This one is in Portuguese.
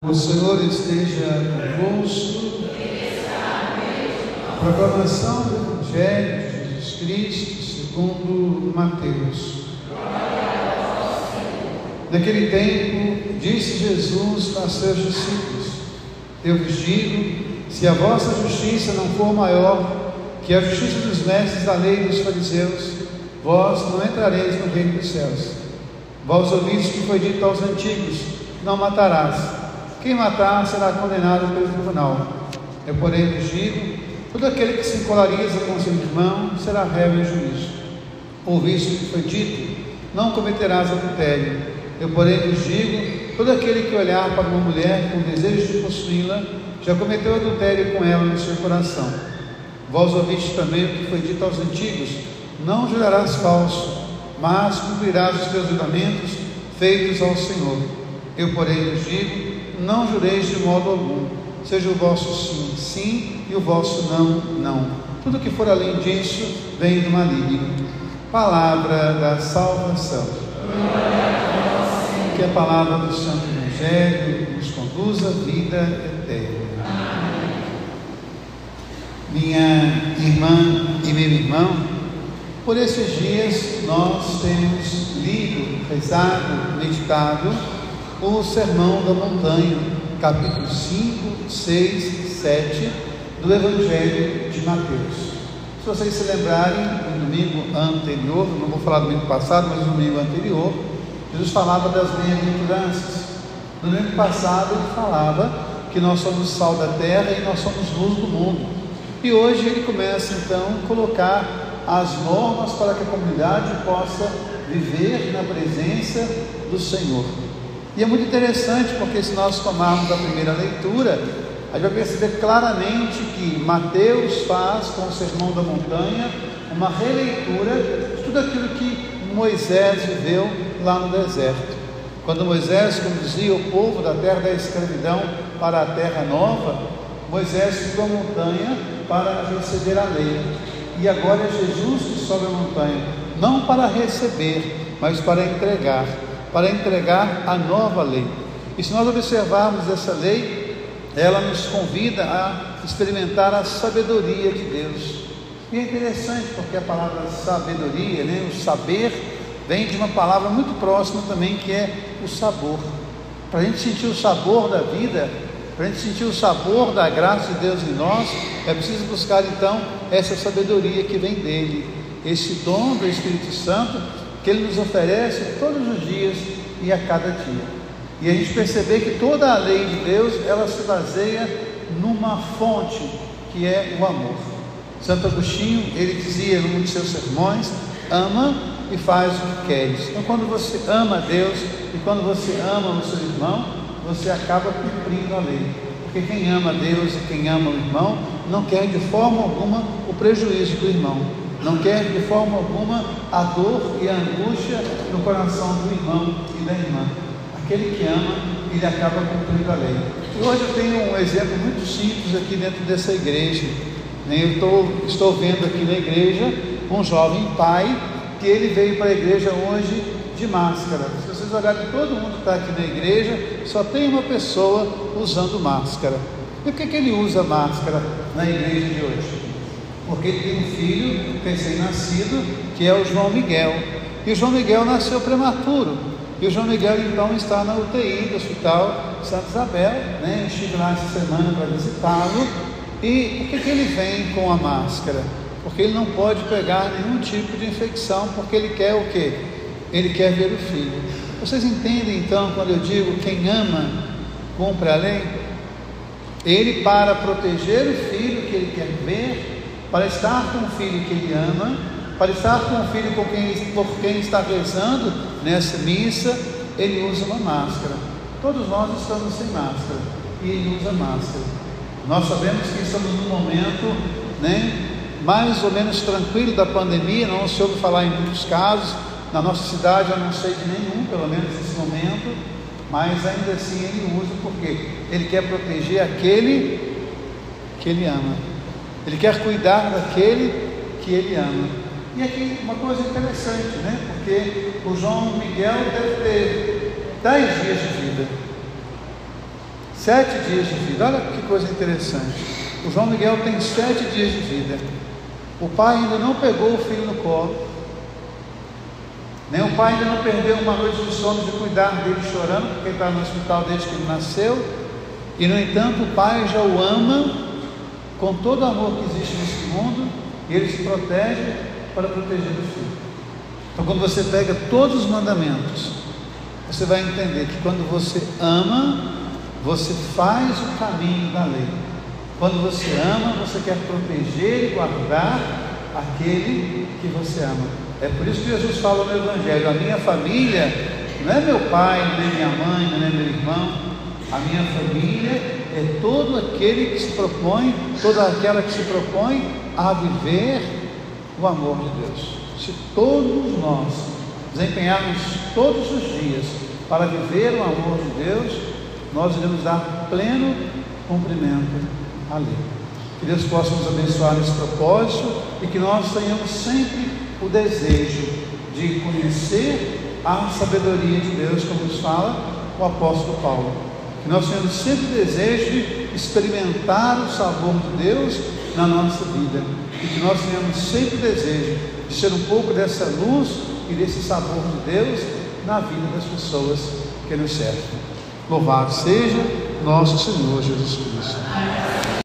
O Senhor esteja convosco. Proclamação do Evangelho de Jesus Cristo segundo Mateus. Naquele tempo, disse Jesus a seus discípulos: Eu vos digo, se a vossa justiça não for maior que a justiça dos mestres da lei dos fariseus, vós não entrareis no reino dos céus. Vós ouvistes que foi dito aos antigos: Não matarás. Quem matar será condenado pelo tribunal. Eu, porém, vos digo: todo aquele que se encolariza com seu irmão será réu em juízo. Ouviste o que foi dito: não cometerás adultério. Eu, porém, vos digo: todo aquele que olhar para uma mulher com desejo de possuí-la já cometeu adultério com ela no seu coração. Vós ouviste também o que foi dito aos antigos: não jurarás falso, mas cumprirás os teus juramentos feitos ao Senhor. Eu, porém, vos digo: não jureis de modo algum, seja o vosso sim, sim, e o vosso não, não. Tudo que for além disso vem do maligno. Palavra da salvação. Que a palavra do Santo Evangelho nos conduza à vida eterna. Minha irmã e meu irmão, por esses dias nós temos lido, rezado, meditado o Sermão da Montanha, capítulo 5, 6, 7 do Evangelho de Mateus. Se vocês se lembrarem, no domingo anterior, não vou falar do domingo passado, mas no domingo anterior, Jesus falava das bem-aventuranças. No domingo passado ele falava que nós somos sal da terra e nós somos luz do mundo. E hoje ele começa então a colocar as normas para que a comunidade possa viver na presença do Senhor. E é muito interessante porque se nós tomarmos a primeira leitura, a gente vai perceber claramente que Mateus faz com o Sermão da Montanha uma releitura de tudo aquilo que Moisés viveu lá no deserto. Quando Moisés conduzia o povo da terra da escravidão para a terra nova, Moisés subiu a montanha para receber a lei. E agora é Jesus que sobe a montanha, não para receber, mas para entregar para entregar a nova lei. E se nós observarmos essa lei, ela nos convida a experimentar a sabedoria de Deus. E é interessante porque a palavra sabedoria, né, o saber, vem de uma palavra muito próxima também que é o sabor. Para a gente sentir o sabor da vida, para a gente sentir o sabor da graça de Deus em nós, é preciso buscar então essa sabedoria que vem dele, esse dom do Espírito Santo que Ele nos oferece todos os dias e a cada dia. E a gente perceber que toda a lei de Deus, ela se baseia numa fonte, que é o amor. Santo Agostinho, ele dizia num de seus sermões, ama e faz o que queres. Então quando você ama Deus e quando você ama o seu irmão, você acaba cumprindo a lei. Porque quem ama Deus e quem ama o irmão, não quer de forma alguma o prejuízo do irmão não quer de forma alguma a dor e a angústia no coração do irmão e da irmã. Aquele que ama, ele acaba cumprindo a lei. E hoje eu tenho um exemplo muito simples aqui dentro dessa igreja. Eu estou, estou vendo aqui na igreja um jovem pai que ele veio para a igreja hoje de máscara. Se vocês olharem, todo mundo que está aqui na igreja, só tem uma pessoa usando máscara. E por que, que ele usa máscara na igreja de hoje? Porque ele tem um filho recém-nascido, que é o João Miguel. E o João Miguel nasceu prematuro. E o João Miguel então está na UTI do Hospital Santa Isabel, né? estive lá essa semana para visitá-lo. E por que, que ele vem com a máscara? Porque ele não pode pegar nenhum tipo de infecção, porque ele quer o quê? Ele quer ver o filho. Vocês entendem então quando eu digo quem ama, cumpre a lei? Ele, para proteger o filho que ele quer ver, para estar com o filho que ele ama, para estar com o filho por quem, por quem está rezando nessa missa, ele usa uma máscara. Todos nós estamos sem máscara e ele usa máscara. Nós sabemos que estamos num momento né, mais ou menos tranquilo da pandemia, não se ouve falar em muitos casos. Na nossa cidade eu não sei de nenhum, pelo menos nesse momento, mas ainda assim ele usa porque ele quer proteger aquele que ele ama. Ele quer cuidar daquele que ele ama. E aqui uma coisa interessante, né? Porque o João Miguel deve ter dez dias de vida. Sete dias de vida. Olha que coisa interessante. O João Miguel tem sete dias de vida. O pai ainda não pegou o filho no colo. Nem o pai ainda não perdeu uma noite de sono de cuidar dele chorando, porque ele está no hospital desde que ele nasceu. E no entanto, o pai já o ama com todo o amor que existe nesse mundo ele se protege para proteger o filho. Então, quando você pega todos os mandamentos, você vai entender que quando você ama, você faz o caminho da lei. Quando você ama, você quer proteger e guardar aquele que você ama. É por isso que Jesus fala no Evangelho: a minha família não é meu pai, nem minha mãe, nem meu irmão. A minha família é todo aquele que se propõe, toda aquela que se propõe a viver o amor de Deus. Se todos nós desempenharmos todos os dias para viver o amor de Deus, nós iremos dar pleno cumprimento à lei. Que Deus possa nos abençoar nesse propósito e que nós tenhamos sempre o desejo de conhecer a sabedoria de Deus, como nos fala o apóstolo Paulo. Que nós tenhamos sempre desejo de experimentar o sabor de Deus na nossa vida. E que nós tenhamos sempre desejo de ser um pouco dessa luz e desse sabor de Deus na vida das pessoas que nos servem. Louvado seja nosso Senhor Jesus Cristo.